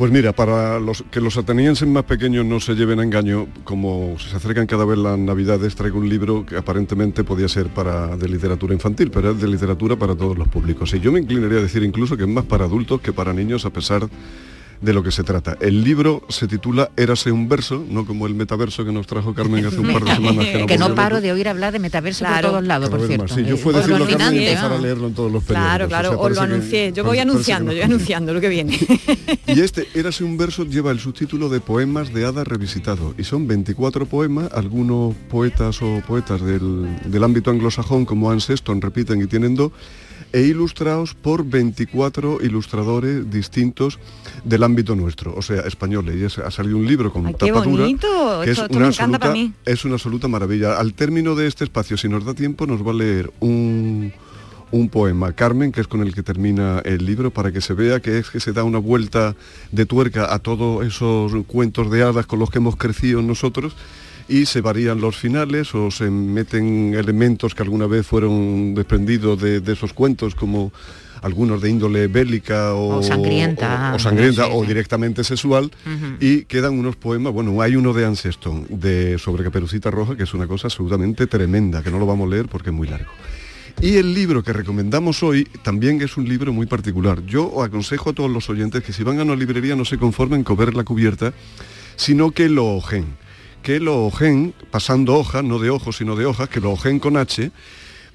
Pues mira, para los que los atenienses más pequeños no se lleven a engaño, como se acercan cada vez las navidades, traigo un libro que aparentemente podía ser para de literatura infantil, pero es de literatura para todos los públicos. Y yo me inclinaría a decir incluso que es más para adultos que para niños, a pesar lo que se trata. El libro se titula Érase un verso, no como el metaverso que nos trajo Carmen hace un par de semanas. que no podíamos paro ver. de oír hablar de metaverso Claro. por todos lados, por cierto. más. Sí, yo fue Os lo decirlo a Carmen y empezar a ¿no? leerlo en todos los periódicos. Claro, O claro, sea, os lo que- anuncié. Yo voy que anunciando, no. yo voy anunciando lo que viene. [laughs] Y este Érase un verso lleva el subtítulo de Poemas de Hada revisitado y son 24 poemas, algunos poetas o poetas del, del ámbito anglosajón como Anne Sexton repiten y tienen dos, e ilustrados por 24 ilustradores distintos del ámbito nuestro, o sea, españoles. Y es- ha salido un libro con Ay, qué tapa dura, bonito. que Esto- es una para absoluta- mí. es una absoluta maravilla. Al término de este espacio, si nos da tiempo, nos va a leer un, un poema, Carmen, que es con el que termina el libro, para que se vea que es que se da una vuelta de tuerca a todos esos cuentos de hadas con los que hemos crecido nosotros y se varían los finales o se meten elementos que alguna vez fueron desprendidos de, de esos cuentos como algunos de índole bélica o, O sangrienta. o- o sangrienta Sí, o directamente sexual y quedan unos poemas, bueno, hay uno de Anne Sexton de sobre Caperucita Roja que es una cosa absolutamente tremenda, que no lo vamos a leer porque es muy largo. Y el libro que recomendamos hoy también es un libro muy particular. Yo aconsejo a todos los oyentes que si van a una librería no se conformen con ver la cubierta, sino que lo ojen. Que lo ojen, pasando hojas, no de ojos, sino de hojas, que lo ojen con H,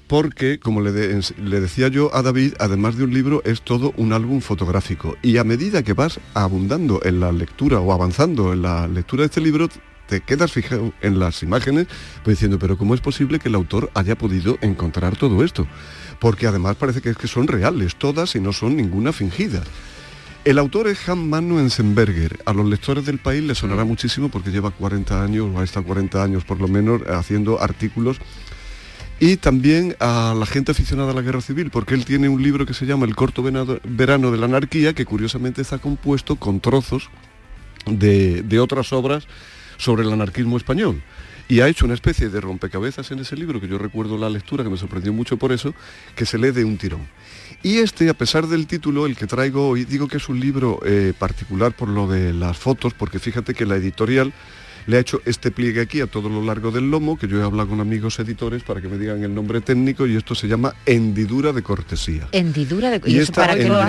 porque, como le, de- le decía yo a David, además de un libro, es todo un álbum fotográfico. Y a medida que vas abundando en la lectura o avanzando en la lectura de este libro, te quedas fijado en las imágenes, pues diciendo, pero ¿cómo es posible que el autor haya podido encontrar todo esto? Porque además parece que, es que son reales todas y no son ninguna fingida. El autor es Hans Manu Enzenberger. A los lectores del país les sonará muchísimo porque lleva 40 años, o ha estado 40 años por lo menos, haciendo artículos y también a la gente aficionada a la guerra civil, porque él tiene un libro que se llama El corto venado- verano de la anarquía, que curiosamente está compuesto con trozos de, de otras obras sobre el anarquismo español. Y ha hecho una especie de rompecabezas en ese libro, que yo recuerdo la lectura, que me sorprendió mucho por eso, que se lee de un tirón. Y este, a pesar del título, el que traigo hoy, digo que es un libro eh, particular por lo de las fotos, porque fíjate que la editorial le ha hecho este pliegue aquí a todo lo largo del lomo, que yo he hablado con amigos editores para que me digan el nombre técnico, y esto se llama hendidura de cortesía. Hendidura de... Y eso esta para qué lo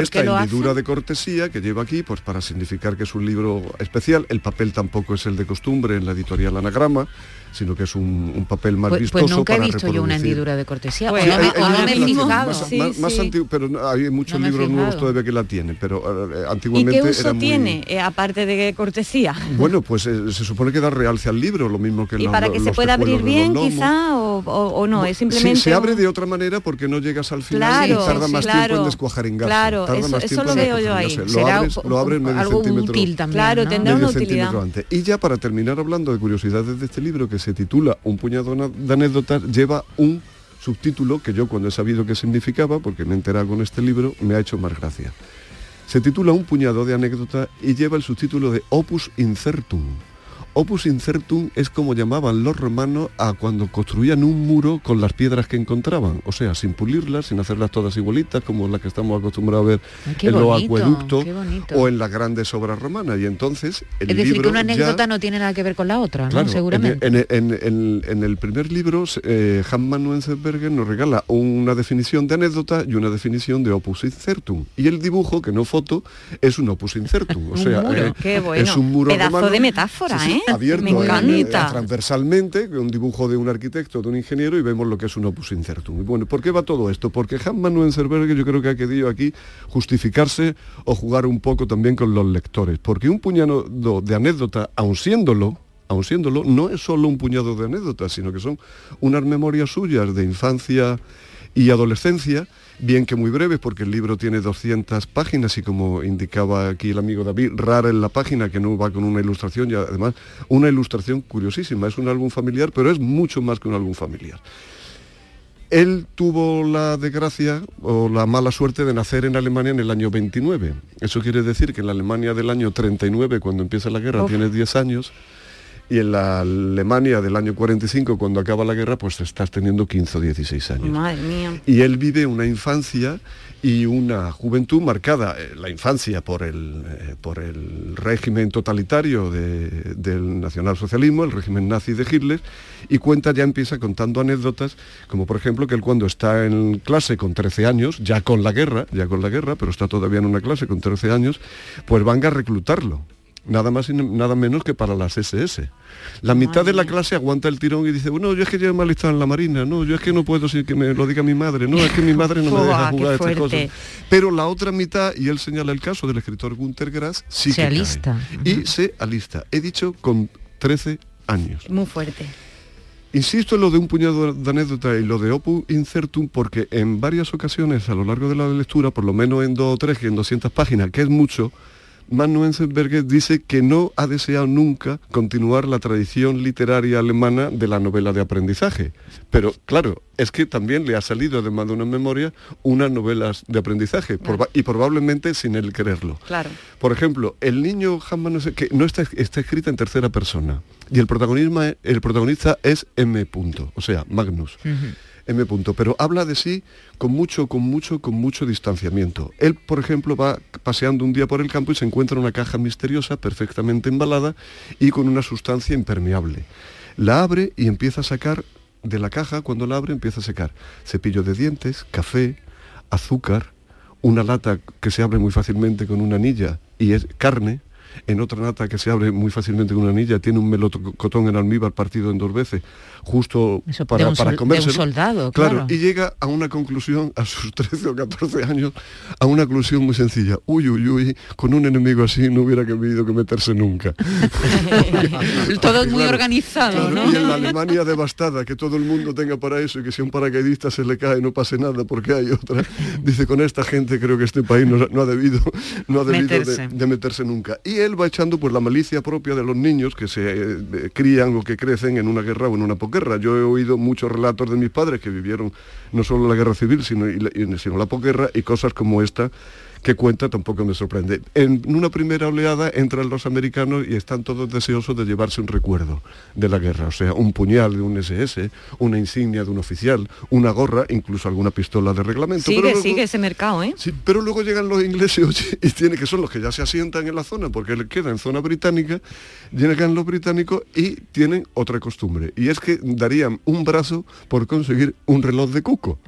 esta qué lo hace? hendidura de cortesía que lleva aquí, pues para significar que es un libro especial. El papel tampoco es el de costumbre en la editorial Anagrama, sino que es un, un papel más Pues, vistoso pues nunca he para visto yo una hendidura de cortesía. Sí, o no me, hay- o hay no me he libros fijado. Más, más- más antiguos, pero hay muchos No libros nuevos todavía que la tienen, pero eh, ¿Y antiguamente qué uso era muy- tiene, eh, aparte de cortesía? Bueno, pues eh, se supone que da realce al libro, lo mismo que ¿Y los- para que se pueda abrir bien quizá o, o- o no? Es Sí, simplemente... se abre de otra manera porque no llegas al final Claro, y tarda sí, más tiempo claro, en descuajar en gas. claro, tarda eso- más eso tiempo lo veo yo ahí. Lo Será abres, un- lo abres medio algo centímetro. útil también, Claro, ¿no? tendrá una utilidad. antes. Y ya para terminar hablando de curiosidades de este libro que se titula Un puñado de anécdotas, lleva un subtítulo que yo cuando he sabido qué significaba, porque me he enterado con este libro, me ha hecho más gracia. Se titula Un puñado de anécdotas y lleva el subtítulo de Opus Incertum. Opus Incertum es como llamaban los romanos a cuando construían un muro con las piedras que encontraban, o sea, sin pulirlas, sin hacerlas todas igualitas, como las que estamos acostumbrados a ver Ay, en los acueductos o en las grandes obras romanas. Y entonces el Es decir, que una ya- anécdota no tiene nada que ver con la otra, Claro, ¿no? Seguramente. En, en- en- en- en el primer libro, eh, Hans Nuenzenberger nos regala una definición de anécdota y una definición de opus incertum. Y el dibujo, que no foto, es un opus incertum. O [laughs] Un sea, muro, eh, qué bueno. es un muro Pedazo romano, de metáfora, sí, sí, ¿eh? Abierto Me eh, encanta. transversalmente, con un dibujo de un arquitecto, de un ingeniero, y vemos lo que es un opus incertum. Y bueno, ¿por qué va todo esto? Porque Hans Nuenzenberger yo creo que ha querido aquí justificarse o jugar un poco también con los lectores. Porque un puñado de anécdota, aun siéndolo, aun siéndolo, no es solo un puñado de anécdotas, sino que son unas memorias suyas de infancia y adolescencia, bien que muy breves, porque el libro tiene 200 páginas y como indicaba aquí el amigo David, rara en la página que no va con una ilustración y además una ilustración curiosísima. Es un álbum familiar, pero es mucho más que un álbum familiar. Él tuvo la desgracia o la mala suerte de nacer en Alemania en el año 29. Eso quiere decir que en la Alemania del año 39, cuando empieza la guerra, Uf. tienes 10 años, y en la Alemania del año 45, cuando acaba la guerra, pues estás teniendo 15 o 16 años. Madre mía. Y él vive una infancia y una juventud marcada, eh, la infancia por el, eh, por el régimen totalitario de- del nacionalsocialismo, el régimen nazi de Hitler, y cuenta, ya empieza contando anécdotas, como por ejemplo que él cuando está en clase con 13 años, ya con la guerra, ya con la guerra, pero está todavía en una clase con 13 años, pues van a reclutarlo. Nada más y nada menos que para las SS. La mitad de la clase aguanta el tirón y dice, bueno, yo es que yo me alistado en la Marina, no, yo es que no puedo sin que me lo diga mi madre, no, es que mi madre no me [laughs] deja jugar a estas cosas. Pero la otra mitad, y él señala el caso del escritor Günter Grass, sí Se que cae. alista. Y se alista. He dicho con 13 años. Muy fuerte. Insisto en lo de un puñado de anécdotas y lo de opus incertum porque en varias ocasiones a lo largo de la lectura, por lo menos en dos o tres, que en 200 páginas, que es mucho, Manu Enzenberger dice que no ha deseado nunca continuar la tradición literaria alemana de la novela de aprendizaje. Pero claro, es que también le ha salido, además de una memoria, unas novelas de aprendizaje, y probablemente sin él quererlo. Claro. Por ejemplo, el niño Hanman no sé qué, no está, está escrita en tercera persona. Y el, protagonismo, el protagonista es M. Punto, o sea, Magnus. M. Punto, pero habla de sí con mucho, con mucho, con mucho distanciamiento. Él, por ejemplo, va paseando un día por el campo y se encuentra una caja misteriosa, perfectamente embalada y con una sustancia impermeable. La abre y empieza a sacar de la caja, cuando la abre, empieza a sacar cepillo de dientes, café, azúcar, una lata que se abre muy fácilmente con una anilla y es carne, en otra nata que se abre muy fácilmente con una anilla, tiene un melocotón en almíbar partido en dos veces, justo para, un, para de un soldado, claro. y llega a una conclusión, a sus [laughs] 13 o 14 años, a una conclusión muy sencilla. Uy, uy, uy, con un enemigo así no hubiera querido que meterse nunca. [laughs] Todo muy Claro, organizado, claro, ¿no? Y en la Alemania devastada, que todo el mundo tenga para eso y que si a un paracaidista se le cae no pase nada porque hay otra, dice con esta gente creo que este país no, no ha debido, no ha debido de- Meterse. De, meterse nunca. Y él va echando pues la malicia propia de los niños que se eh, crían o que crecen en una guerra o en una posguerra. Yo he oído muchos relatos de mis padres que vivieron no solo la guerra civil, sino, la- sino la y cosas como esta que cuenta tampoco me sorprende. En una primera oleada entran los americanos y están todos deseosos de llevarse un recuerdo de la guerra, o sea, un puñal de un SS, una insignia de un oficial, una gorra, incluso alguna pistola de reglamento. Sigue, pero luego- sigue ese mercado, ¿eh? Sí, pero luego llegan los ingleses y tiene que son los que ya se asientan en la zona porque le queda en zona británica, llegan los británicos y tienen otra costumbre y es que darían un brazo por conseguir un reloj de cuco.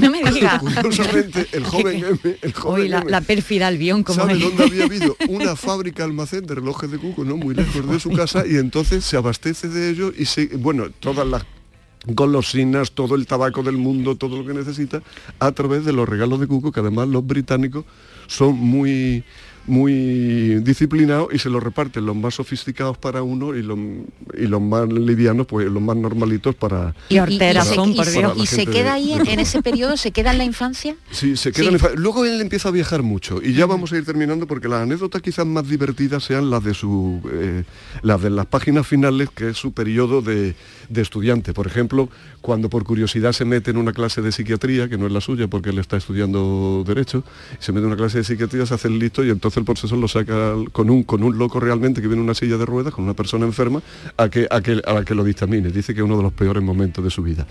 No me digas. [laughs] Curiosamente, el joven [laughs] M, el joven la, M, la pérfida Albión, como ¿Sabe es. dónde había [laughs] habido una fábrica almacén de relojes de cuco, no muy lejos de su casa y entonces se abastece de ellos y se, bueno, todas las golosinas, todo el tabaco del mundo, todo lo que necesita, a través de los regalos de cuco, que además los británicos son muy muy disciplinados y se los reparten los más sofisticados para uno y los, y los más livianos, pues los más normalitos para... Y y se- y queda ahí en, ese periodo, se queda en la infancia. Sí, se quedan Sí. en fa- Luego él empieza a viajar mucho y ya vamos a ir terminando porque las anécdotas quizás más divertidas sean las de su eh, las de las páginas finales, que es su periodo de, de estudiante. Por ejemplo, cuando por curiosidad se mete en una clase de psiquiatría, que no es la suya porque él está estudiando Derecho, se mete en una clase de psiquiatría, se hace el listo y entonces el profesor lo saca con un, con un loco realmente que viene en una silla de ruedas, con una persona enferma, a que, a que, a que lo dictamine. Dice que es uno de los peores momentos de su vida.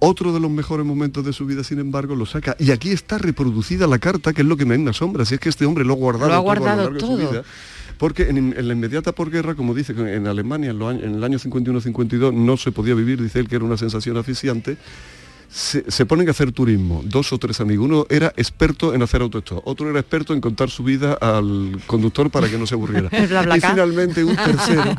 Otro de los mejores momentos de su vida, sin embargo, lo saca. Y aquí está reproducida la carta, que es lo que me asombra. Si es que este hombre lo ha guardado, Lo ha todo a guardado largo de su todo. vida. Porque en, en la inmediata posguerra, como dice, en Alemania en, en el año 51-52 no se podía vivir, dice él que era una sensación asfixiante, se, se ponen a hacer turismo, dos o tres amigos. Uno era experto en hacer autostop, otro era experto en contar su vida al conductor para que no se aburriera. [laughs] Y finalmente un [laughs] tercero,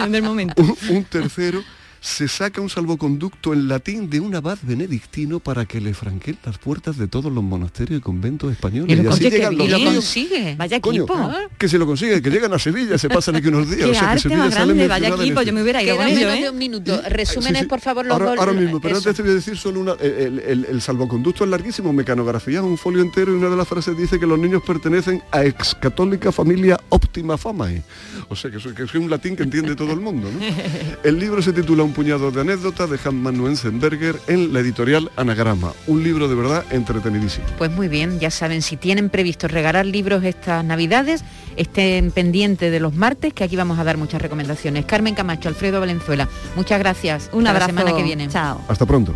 un, un tercero se saca un salvoconducto en latín de un abad benedictino para que le franqueen las puertas de todos los monasterios y conventos españoles. Y lo, así que llegan los y lo consigue. Vaya Coño, equipo. que se lo consigue, que llegan a Sevilla, se pasan aquí unos días. Qué o sea, que arte Sevilla más sale grande, vaya equipo. Yo me hubiera ido con ello, ¿eh? de un minuto. Resúmenes, Sí, sí. por favor, los ahora, dos. ahora mismo, pero eso. antes te voy a decir solo una. El, el- el salvoconducto es larguísimo, mecanografía, un folio entero y una de las frases dice que los niños pertenecen a ex católica familia óptima famae. O sea, que es, que es un latín que entiende todo el mundo. ¿no? [laughs] El libro se titula Un puñado de anécdotas de Hanman Nuenzenberger en la editorial Anagrama. Un libro de verdad entretenidísimo. Pues muy bien, ya saben, si tienen previsto regalar libros estas navidades, estén pendientes de los martes, que aquí vamos a dar muchas recomendaciones. Carmen Camacho, Alfredo Valenzuela, muchas gracias. Un Hasta abrazo. La semana que viene. Chao. Hasta pronto.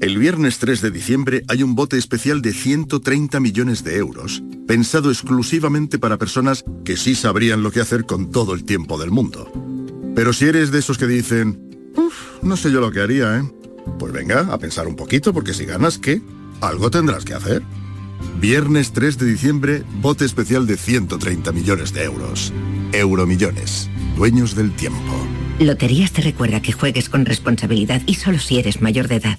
El viernes 3 de diciembre hay un bote especial de 130 millones de euros, pensado exclusivamente para personas que sí sabrían lo que hacer con todo el tiempo del mundo. Pero si eres de esos que dicen, uff, no sé yo lo que haría, ¿eh? Pues venga, a pensar un poquito, porque si ganas, ¿qué? Algo tendrás que hacer. Viernes 3 de diciembre, bote especial de 130 millones de euros. Euromillones, dueños del tiempo. Loterías te recuerda que juegues con responsabilidad y solo si eres mayor de edad.